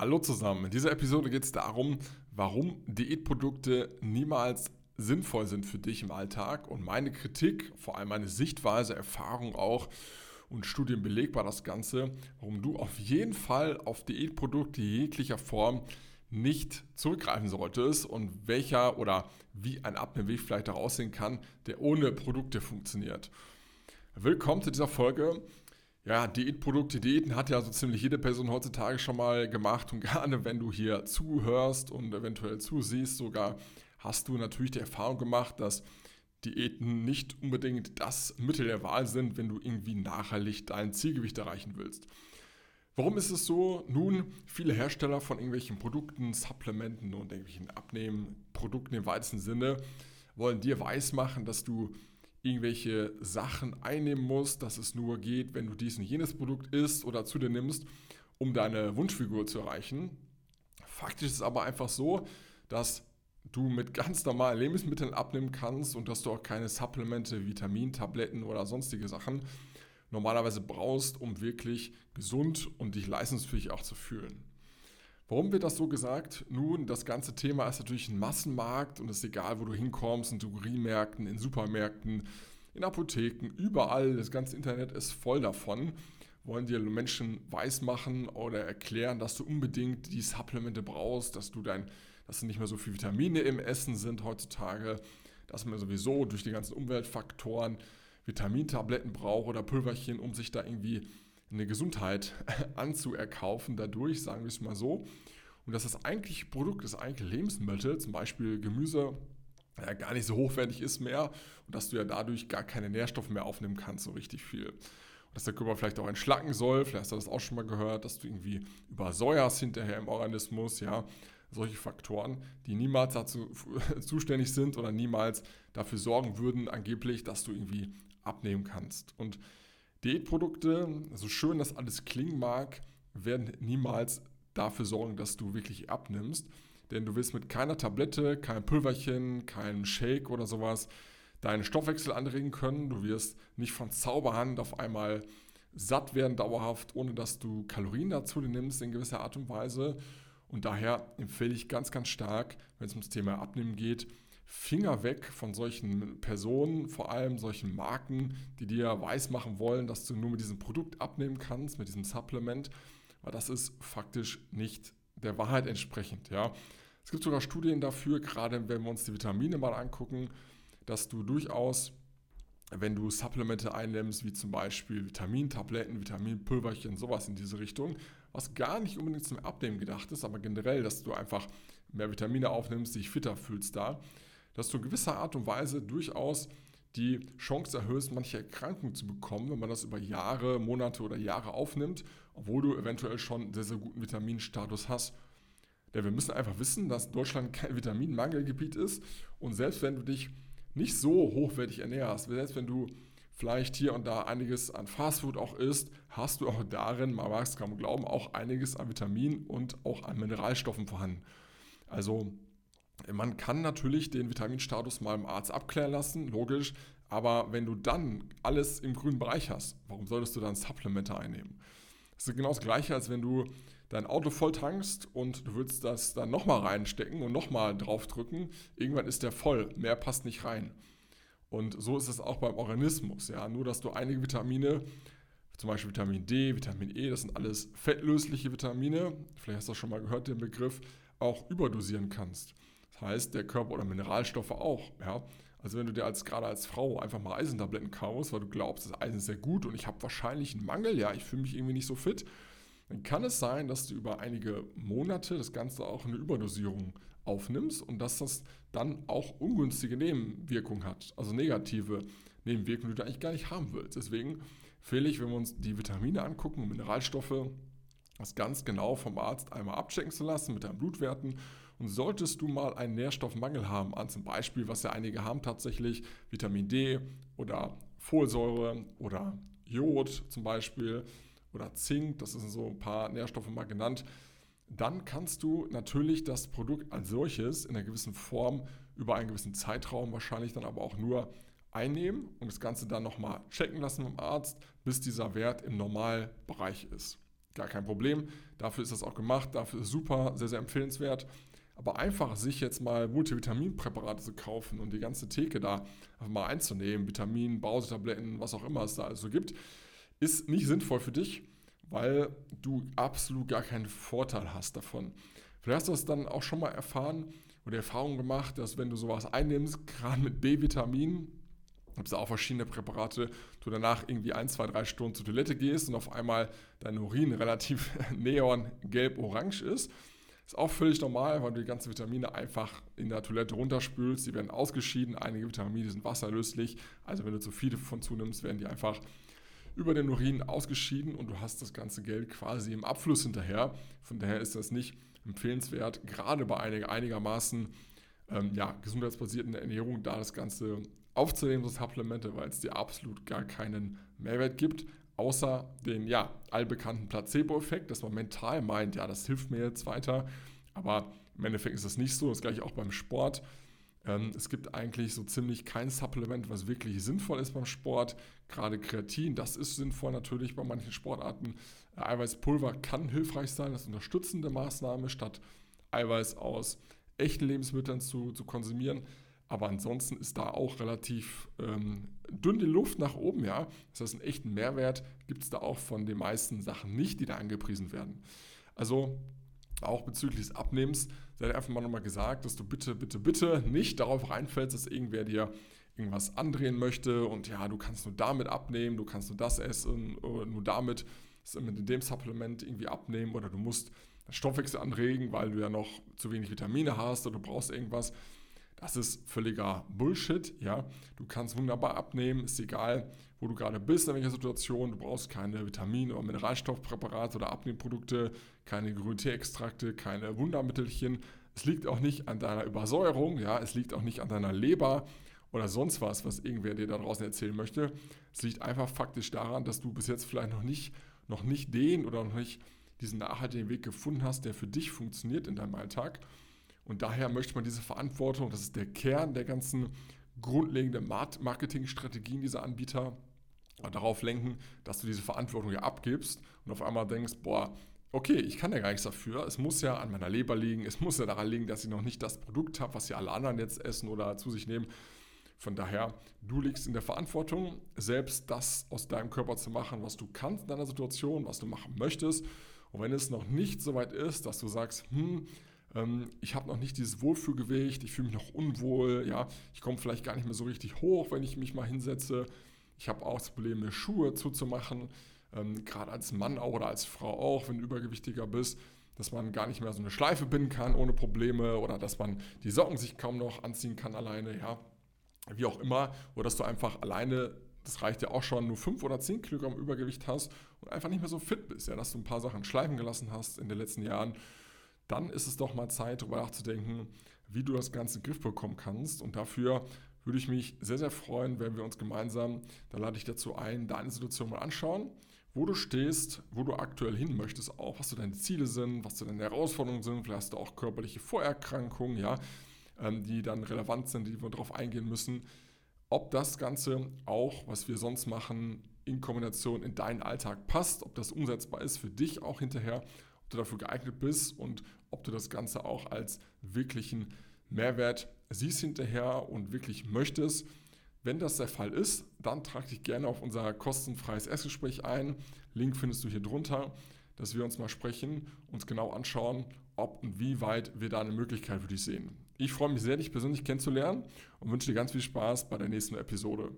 Hallo zusammen. In dieser Episode geht es darum, warum Diätprodukte niemals sinnvoll sind für dich im Alltag und meine Kritik, vor allem meine Sichtweise, Erfahrung auch und Studien belegbar das Ganze, warum du auf jeden Fall auf Diätprodukte jeglicher Form nicht zurückgreifen solltest und welcher oder wie ein Abnehmweg vielleicht auch aussehen kann, der ohne Produkte funktioniert. Willkommen zu dieser Folge. Ja, Diätprodukte, Diäten hat ja so ziemlich jede Person heutzutage schon mal gemacht und gerade wenn du hier zuhörst und eventuell zusiehst, sogar hast du natürlich die Erfahrung gemacht, dass Diäten nicht unbedingt das Mittel der Wahl sind, wenn du irgendwie nachhaltig dein Zielgewicht erreichen willst. Warum ist es so? Nun, viele Hersteller von irgendwelchen Produkten, Supplementen und irgendwelchen Abnehmprodukten im weitesten Sinne wollen dir weismachen, dass du irgendwelche Sachen einnehmen musst, dass es nur geht, wenn du dies und jenes Produkt isst oder zu dir nimmst, um deine Wunschfigur zu erreichen. Faktisch ist es aber einfach so, dass du mit ganz normalen Lebensmitteln abnehmen kannst und dass du auch keine Supplemente, Vitamintabletten oder sonstige Sachen normalerweise brauchst, um wirklich gesund und dich leistungsfähig auch zu fühlen. Warum wird das so gesagt? Nun, das ganze Thema ist natürlich ein Massenmarkt und es ist egal, wo du hinkommst, in Drogeriemärkten, in Supermärkten, in Apotheken, überall, das ganze Internet ist voll davon. Wollen dir Menschen weismachen oder erklären, dass du unbedingt die Supplemente brauchst, dass du dein, dass nicht mehr so viele Vitamine im Essen sind heutzutage, dass man sowieso durch die ganzen Umweltfaktoren Vitamintabletten braucht oder Pulverchen, um sich da irgendwie eine Gesundheit anzuerkaufen dadurch, sagen wir es mal so. Und dass das eigentliche Produkt, das eigentliche Lebensmittel, zum Beispiel Gemüse, ja, gar nicht so hochwertig ist mehr und dass du ja dadurch gar keine Nährstoffe mehr aufnehmen kannst, so richtig viel. Und dass der Körper vielleicht auch entschlacken soll, vielleicht hast du das auch schon mal gehört, dass du irgendwie übersäuerst hinterher im Organismus, ja, solche Faktoren, die niemals dazu zuständig sind oder niemals dafür sorgen würden, angeblich, dass du irgendwie abnehmen kannst. Und Diätprodukte, so schön das alles klingen mag, werden niemals dafür sorgen, dass du wirklich abnimmst. Denn du wirst mit keiner Tablette, kein Pulverchen, keinem Shake oder sowas deinen Stoffwechsel anregen können. Du wirst nicht von Zauberhand auf einmal satt werden dauerhaft, ohne dass du Kalorien dazu nimmst in gewisser Art und Weise. Und daher empfehle ich ganz, ganz stark, wenn es ums Thema Abnehmen geht, Finger weg von solchen Personen, vor allem solchen Marken, die dir weismachen wollen, dass du nur mit diesem Produkt abnehmen kannst, mit diesem Supplement, weil das ist faktisch nicht der Wahrheit entsprechend. Ja. Es gibt sogar Studien dafür, gerade wenn wir uns die Vitamine mal angucken, dass du durchaus, wenn du Supplemente einnimmst, wie zum Beispiel Vitamintabletten, Vitaminpulverchen, sowas in diese Richtung, was gar nicht unbedingt zum Abnehmen gedacht ist, aber generell, dass du einfach mehr Vitamine aufnimmst, dich fitter fühlst da, dass du gewisser Art und Weise durchaus die Chance erhöhst, manche Erkrankungen zu bekommen, wenn man das über Jahre, Monate oder Jahre aufnimmt, obwohl du eventuell schon sehr, sehr guten Vitaminstatus hast. Denn wir müssen einfach wissen, dass Deutschland kein Vitaminmangelgebiet ist und selbst wenn du dich nicht so hochwertig ernährst, selbst wenn du vielleicht hier und da einiges an Fastfood auch isst, hast du auch darin, man mag es kaum glauben, auch einiges an Vitaminen und auch an Mineralstoffen vorhanden. Also man kann natürlich den Vitaminstatus mal im Arzt abklären lassen, logisch, aber wenn du dann alles im grünen Bereich hast, warum solltest du dann Supplemente einnehmen? Das ist genau das Gleiche, als wenn du dein Auto voll tankst und du willst das dann nochmal reinstecken und nochmal draufdrücken. Irgendwann ist der voll, mehr passt nicht rein. Und so ist es auch beim Organismus. Ja? Nur, dass du einige Vitamine, zum Beispiel Vitamin D, Vitamin E, das sind alles fettlösliche Vitamine, vielleicht hast du das schon mal gehört, den Begriff, auch überdosieren kannst. Heißt, der Körper oder Mineralstoffe auch. Ja? Also wenn du dir als gerade als Frau einfach mal Eisentabletten kaufst, weil du glaubst, das Eisen ist sehr gut und ich habe wahrscheinlich einen Mangel, ja, ich fühle mich irgendwie nicht so fit, dann kann es sein, dass du über einige Monate das Ganze auch eine Überdosierung aufnimmst und dass das dann auch ungünstige Nebenwirkungen hat, also negative Nebenwirkungen, die du eigentlich gar nicht haben willst. Deswegen empfehle ich, wenn wir uns die Vitamine angucken und Mineralstoffe, das ganz genau vom Arzt einmal abchecken zu lassen mit deinen Blutwerten und solltest du mal einen Nährstoffmangel haben, an zum Beispiel, was ja einige haben tatsächlich, Vitamin D oder Folsäure oder Jod zum Beispiel oder Zink, das sind so ein paar Nährstoffe mal genannt, dann kannst du natürlich das Produkt als solches in einer gewissen Form über einen gewissen Zeitraum wahrscheinlich dann aber auch nur einnehmen und das Ganze dann nochmal checken lassen beim Arzt, bis dieser Wert im Normalbereich ist. gar kein Problem. Dafür ist das auch gemacht, dafür ist super, sehr, sehr empfehlenswert. Aber einfach sich jetzt mal Multivitaminpräparate zu kaufen und die ganze Theke da einfach mal einzunehmen, Vitamin, Brausetabletten, was auch immer es da also gibt, ist nicht sinnvoll für dich, weil du absolut gar keinen Vorteil hast davon. Vielleicht hast du das dann auch schon mal erfahren oder Erfahrung gemacht, dass wenn du sowas einnimmst, gerade mit B-Vitamin, gibt es auch verschiedene Präparate, du danach irgendwie ein, zwei, drei Stunden zur Toilette gehst und auf einmal dein Urin relativ neon gelb-orange ist. Ist auch völlig normal, weil du die ganzen Vitamine einfach in der Toilette runterspülst. Die werden ausgeschieden. Einige Vitamine sind wasserlöslich. Also wenn du zu viele davon zunimmst, werden die einfach über den Urin ausgeschieden und du hast das ganze Geld quasi im Abfluss hinterher. Von daher ist das nicht empfehlenswert, gerade bei einiger, einigermaßen ähm, ja, gesundheitsbasierten Ernährung, da das Ganze aufzunehmen, so Supplemente, weil es dir absolut gar keinen Mehrwert gibt, außer den ja, allbekannten Placebo-Effekt, dass man mental meint, ja, das hilft mir jetzt weiter, aber im Endeffekt ist das nicht so, das gleiche auch beim Sport. Ähm, es gibt eigentlich so ziemlich kein Supplement, was wirklich sinnvoll ist beim Sport. Gerade Kreatin, das ist sinnvoll natürlich bei manchen Sportarten. Eiweißpulver kann hilfreich sein, das ist unterstützende Maßnahme, statt Eiweiß aus echten Lebensmitteln zu, zu konsumieren. Aber ansonsten ist da auch relativ ähm, dünn die Luft nach oben, ja. Das heißt, einen echten Mehrwert gibt es da auch von den meisten Sachen nicht, die da angepriesen werden. Also auch bezüglich des Abnehmens sei einfach mal nochmal gesagt, dass du bitte, bitte, bitte nicht darauf reinfällst, dass irgendwer dir irgendwas andrehen möchte und ja, du kannst nur damit abnehmen, du kannst nur das essen, nur damit mit dem Supplement irgendwie abnehmen oder du musst Stoffwechsel anregen, weil du ja noch zu wenig Vitamine hast oder du brauchst irgendwas. Das ist völliger Bullshit, ja. Du kannst wunderbar abnehmen, ist egal, wo du gerade bist, in welcher Situation. Du brauchst keine Vitamin- oder Mineralstoffpräparate oder Abnehmprodukte, keine Grünteeextrakte, keine Wundermittelchen. Es liegt auch nicht an deiner Übersäuerung, ja. Es liegt auch nicht an deiner Leber oder sonst was, was irgendwer dir da draußen erzählen möchte. Es liegt einfach faktisch daran, dass du bis jetzt vielleicht noch nicht, noch nicht den oder noch nicht diesen nachhaltigen Weg gefunden hast, der für dich funktioniert in deinem Alltag. Und daher möchte man diese Verantwortung, das ist der Kern der ganzen grundlegenden Marketingstrategien dieser Anbieter, darauf lenken, dass du diese Verantwortung ja abgibst und auf einmal denkst, boah, okay, ich kann ja gar nichts dafür. Es muss ja an meiner Leber liegen, es muss ja daran liegen, dass ich noch nicht das Produkt habe, was ja alle anderen jetzt essen oder zu sich nehmen. Von daher, du liegst in der Verantwortung, selbst das aus deinem Körper zu machen, was du kannst in deiner Situation, was du machen möchtest. Und wenn es noch nicht so weit ist, dass du sagst, hm, ähm, ich habe noch nicht dieses Wohlfühlgewicht, ich fühle mich noch unwohl, ja, ich komme vielleicht gar nicht mehr so richtig hoch, wenn ich mich mal hinsetze. Ich habe auch das Problem, mir Schuhe zuzumachen, ähm, gerade als Mann auch oder als Frau auch, wenn du übergewichtiger bist, dass man gar nicht mehr so eine Schleife binden kann ohne Probleme oder dass man die Socken sich kaum noch anziehen kann alleine, ja, wie auch immer, oder dass du einfach alleine das reicht ja auch schon, nur 5 oder 10 Kilogramm Übergewicht hast und einfach nicht mehr so fit bist, ja, dass du ein paar Sachen schleifen gelassen hast in den letzten Jahren, dann ist es doch mal Zeit, darüber nachzudenken, wie du das Ganze in den Griff bekommen kannst. Und dafür würde ich mich sehr, sehr freuen, wenn wir uns gemeinsam, da lade ich dazu ein, deine Situation mal anschauen, wo du stehst, wo du aktuell hin möchtest, auch was so deine Ziele sind, was so deine Herausforderungen sind. Vielleicht hast du auch körperliche Vorerkrankungen, ja, ähm, die dann relevant sind, die wir darauf eingehen müssen ob das Ganze auch, was wir sonst machen, in Kombination in deinen Alltag passt, ob das umsetzbar ist für dich auch hinterher, du dafür geeignet bist und ob du das Ganze auch als wirklichen Mehrwert siehst hinterher und wirklich möchtest. Wenn das der Fall ist, dann trag dich gerne auf unser kostenfreies Erstgespräch ein. Link findest du hier drunter, dass wir uns mal sprechen, uns genau anschauen, ob und wie weit wir da eine Möglichkeit für dich sehen. Ich freue mich sehr, dich persönlich kennenzulernen und wünsche dir ganz viel Spaß bei der nächsten Episode.